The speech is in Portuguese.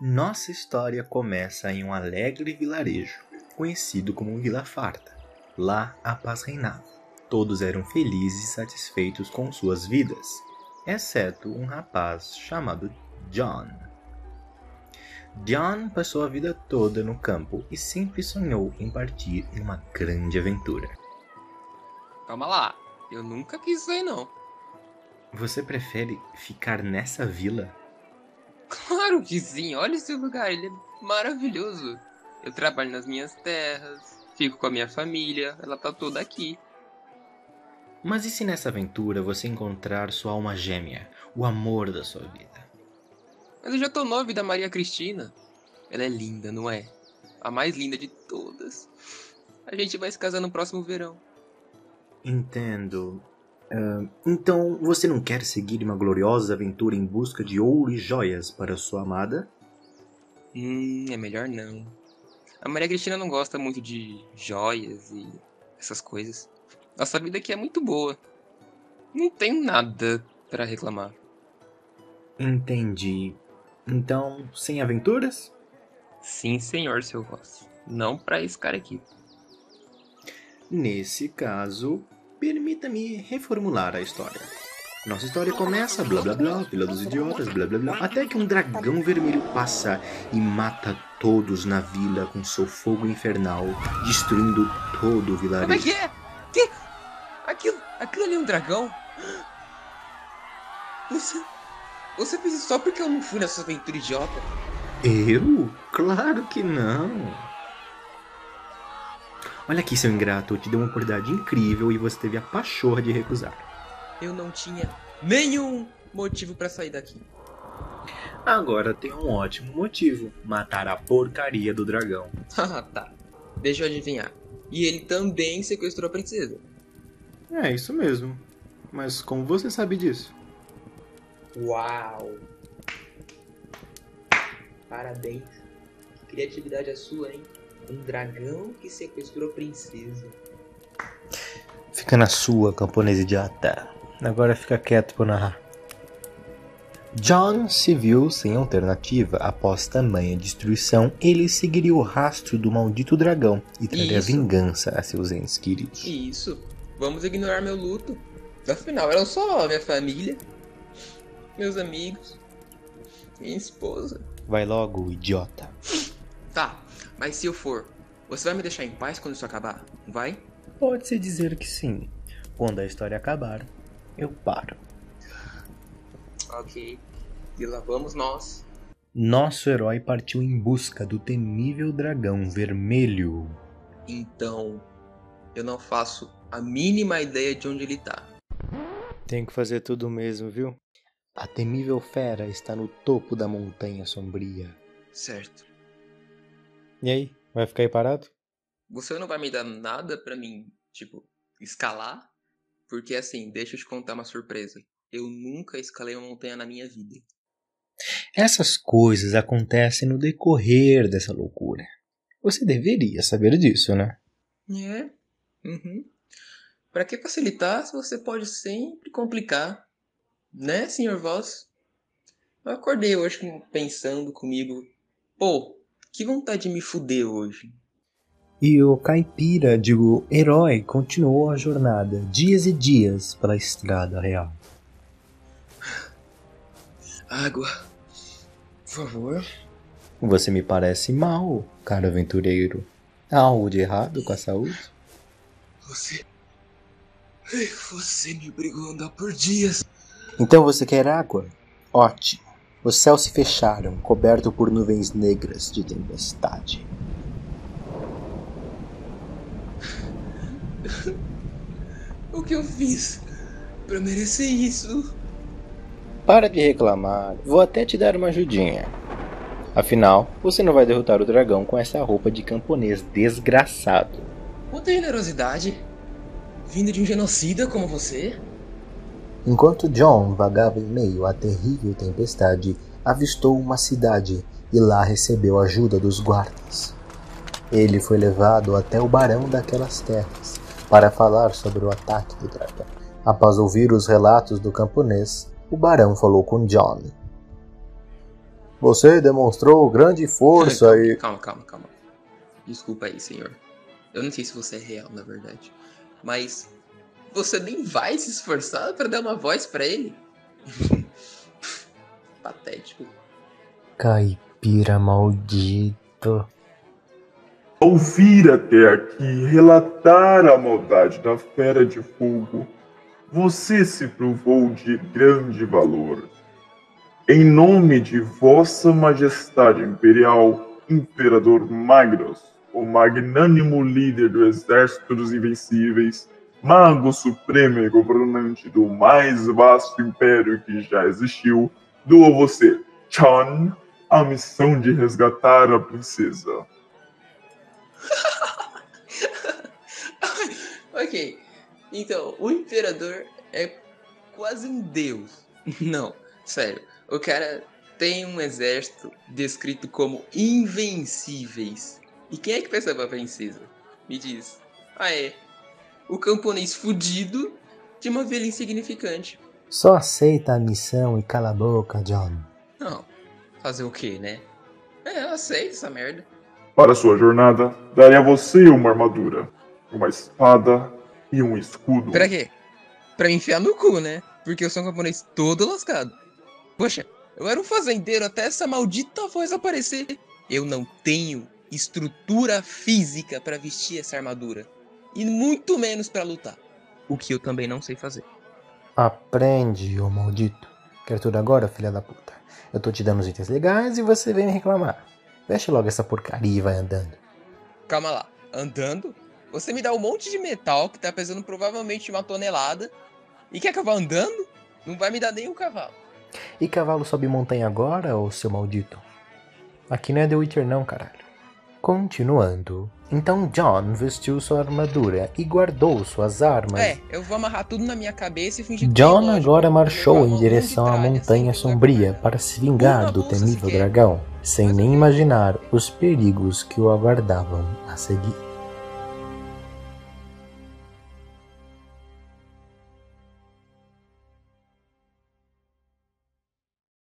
Nossa história começa em um alegre vilarejo, conhecido como Vila Farta. Lá a paz reinava. Todos eram felizes e satisfeitos com suas vidas, exceto um rapaz chamado John. John passou a vida toda no campo e sempre sonhou em partir em uma grande aventura. Calma lá, eu nunca quis isso aí não. Você prefere ficar nessa vila? Claro que sim, olha esse lugar, ele é maravilhoso. Eu trabalho nas minhas terras, fico com a minha família, ela tá toda aqui. Mas e se nessa aventura você encontrar sua alma gêmea, o amor da sua vida? Mas eu já tô noivo da Maria Cristina. Ela é linda, não é? A mais linda de todas. A gente vai se casar no próximo verão. Entendo. Uh, então você não quer seguir uma gloriosa aventura em busca de ouro e joias para sua amada? Hum, é melhor não. A Maria Cristina não gosta muito de joias e essas coisas. Nossa vida aqui é muito boa. Não tenho nada para reclamar. Entendi. Então, sem aventuras? Sim, senhor, seu Ross. Não para esse cara aqui. Nesse caso, permita-me reformular a história. Nossa história começa, blá blá blá, Vila dos Idiotas, blá blá blá, até que um dragão vermelho passa e mata todos na vila com seu fogo infernal, destruindo todo o vilarejo. Como é que é? Que? Aquilo, aquilo ali é um dragão? Você, você fez isso só porque eu não fui nessa aventura idiota? Eu? Claro que não. Olha aqui, seu ingrato, eu te dei uma oportunidade incrível e você teve a pachorra de recusar. Eu não tinha nenhum motivo para sair daqui. Agora tem um ótimo motivo: matar a porcaria do dragão. Ah, tá. Deixa eu adivinhar. E ele também sequestrou a princesa. É, isso mesmo. Mas como você sabe disso? Uau! Parabéns. Que criatividade a sua, hein? Um dragão que sequestrou a princesa. Fica na sua, camponês idiota. Agora fica quieto pra narrar. John se viu sem alternativa. Após tamanha destruição, ele seguiria o rastro do maldito dragão e traria Isso. vingança a seus entes queridos. Isso. Vamos ignorar meu luto. Afinal, eram só minha família, meus amigos, minha esposa. Vai logo, idiota. Mas se eu for, você vai me deixar em paz quando isso acabar? Vai? Pode-se dizer que sim. Quando a história acabar, eu paro. Ok. E lá vamos nós. Nosso herói partiu em busca do temível dragão vermelho. Então, eu não faço a mínima ideia de onde ele tá. Tenho que fazer tudo mesmo, viu? A temível fera está no topo da montanha sombria. Certo. E aí, vai ficar aí parado? Você não vai me dar nada pra mim, tipo, escalar? Porque assim, deixa eu te contar uma surpresa. Eu nunca escalei uma montanha na minha vida. Essas coisas acontecem no decorrer dessa loucura. Você deveria saber disso, né? É. Uhum. Pra que facilitar se você pode sempre complicar? Né, senhor Voss? Eu acordei hoje com- pensando comigo, pô, que vontade de me fuder hoje. E o caipira, digo, herói, continuou a jornada, dias e dias pela estrada real. Água. Por favor. Você me parece mal, caro aventureiro. Há algo de errado com a saúde? Você. Você me obrigou a andar por dias. Então você quer água? Ótimo. Os céus se fecharam, coberto por nuvens negras de tempestade. O que eu fiz pra merecer isso? Para de reclamar, vou até te dar uma ajudinha. Afinal, você não vai derrotar o dragão com essa roupa de camponês desgraçado. Quanta generosidade. Vindo de um genocida como você? Enquanto John vagava em meio à terrível tempestade, avistou uma cidade e lá recebeu ajuda dos guardas. Ele foi levado até o barão daquelas terras para falar sobre o ataque do dragão. Após ouvir os relatos do camponês, o barão falou com John. Você demonstrou grande força calma, e. Calma, calma, calma. Desculpa aí, senhor. Eu não sei se você é real, na verdade. Mas você nem vai se esforçar para dar uma voz para ele? Patético. Caipira maldito. Ao vir até aqui relatar a maldade da Fera de Fogo, você se provou de grande valor. Em nome de Vossa Majestade Imperial, Imperador Magros, o magnânimo líder do Exército dos Invencíveis, Mago Supremo e governante do mais vasto império que já existiu, dou a você, Chan, a missão de resgatar a princesa. ok, então, o imperador é quase um deus. Não, sério. O cara tem um exército descrito como invencíveis. E quem é que pensava a princesa? Me diz. Ah, é. O camponês fudido de uma vila insignificante. Só aceita a missão e cala a boca, John. Não. Fazer o quê, né? É, eu aceito essa merda. Para sua jornada, darei a você uma armadura, uma espada e um escudo. Pra quê? Pra me enfiar no cu, né? Porque eu sou um camponês todo lascado. Poxa, eu era um fazendeiro até essa maldita voz aparecer. Eu não tenho estrutura física para vestir essa armadura. E muito menos para lutar. O que eu também não sei fazer. Aprende, ô maldito. Quer tudo agora, filha da puta? Eu tô te dando os itens legais e você vem me reclamar. Veste logo essa porcaria e vai andando. Calma lá. Andando? Você me dá um monte de metal que tá pesando provavelmente uma tonelada. E quer que eu vá andando? Não vai me dar nem um cavalo. E cavalo sobe montanha agora, ô seu maldito? Aqui não é The Witcher não, caralho. Continuando. Então John vestiu sua armadura e guardou suas armas. É, eu vou amarrar tudo na minha cabeça e fingir John agora marchou em direção à montanha assim, vai sombria para se vingar do temível sequer. dragão, sem nem imaginar os perigos que o aguardavam a seguir.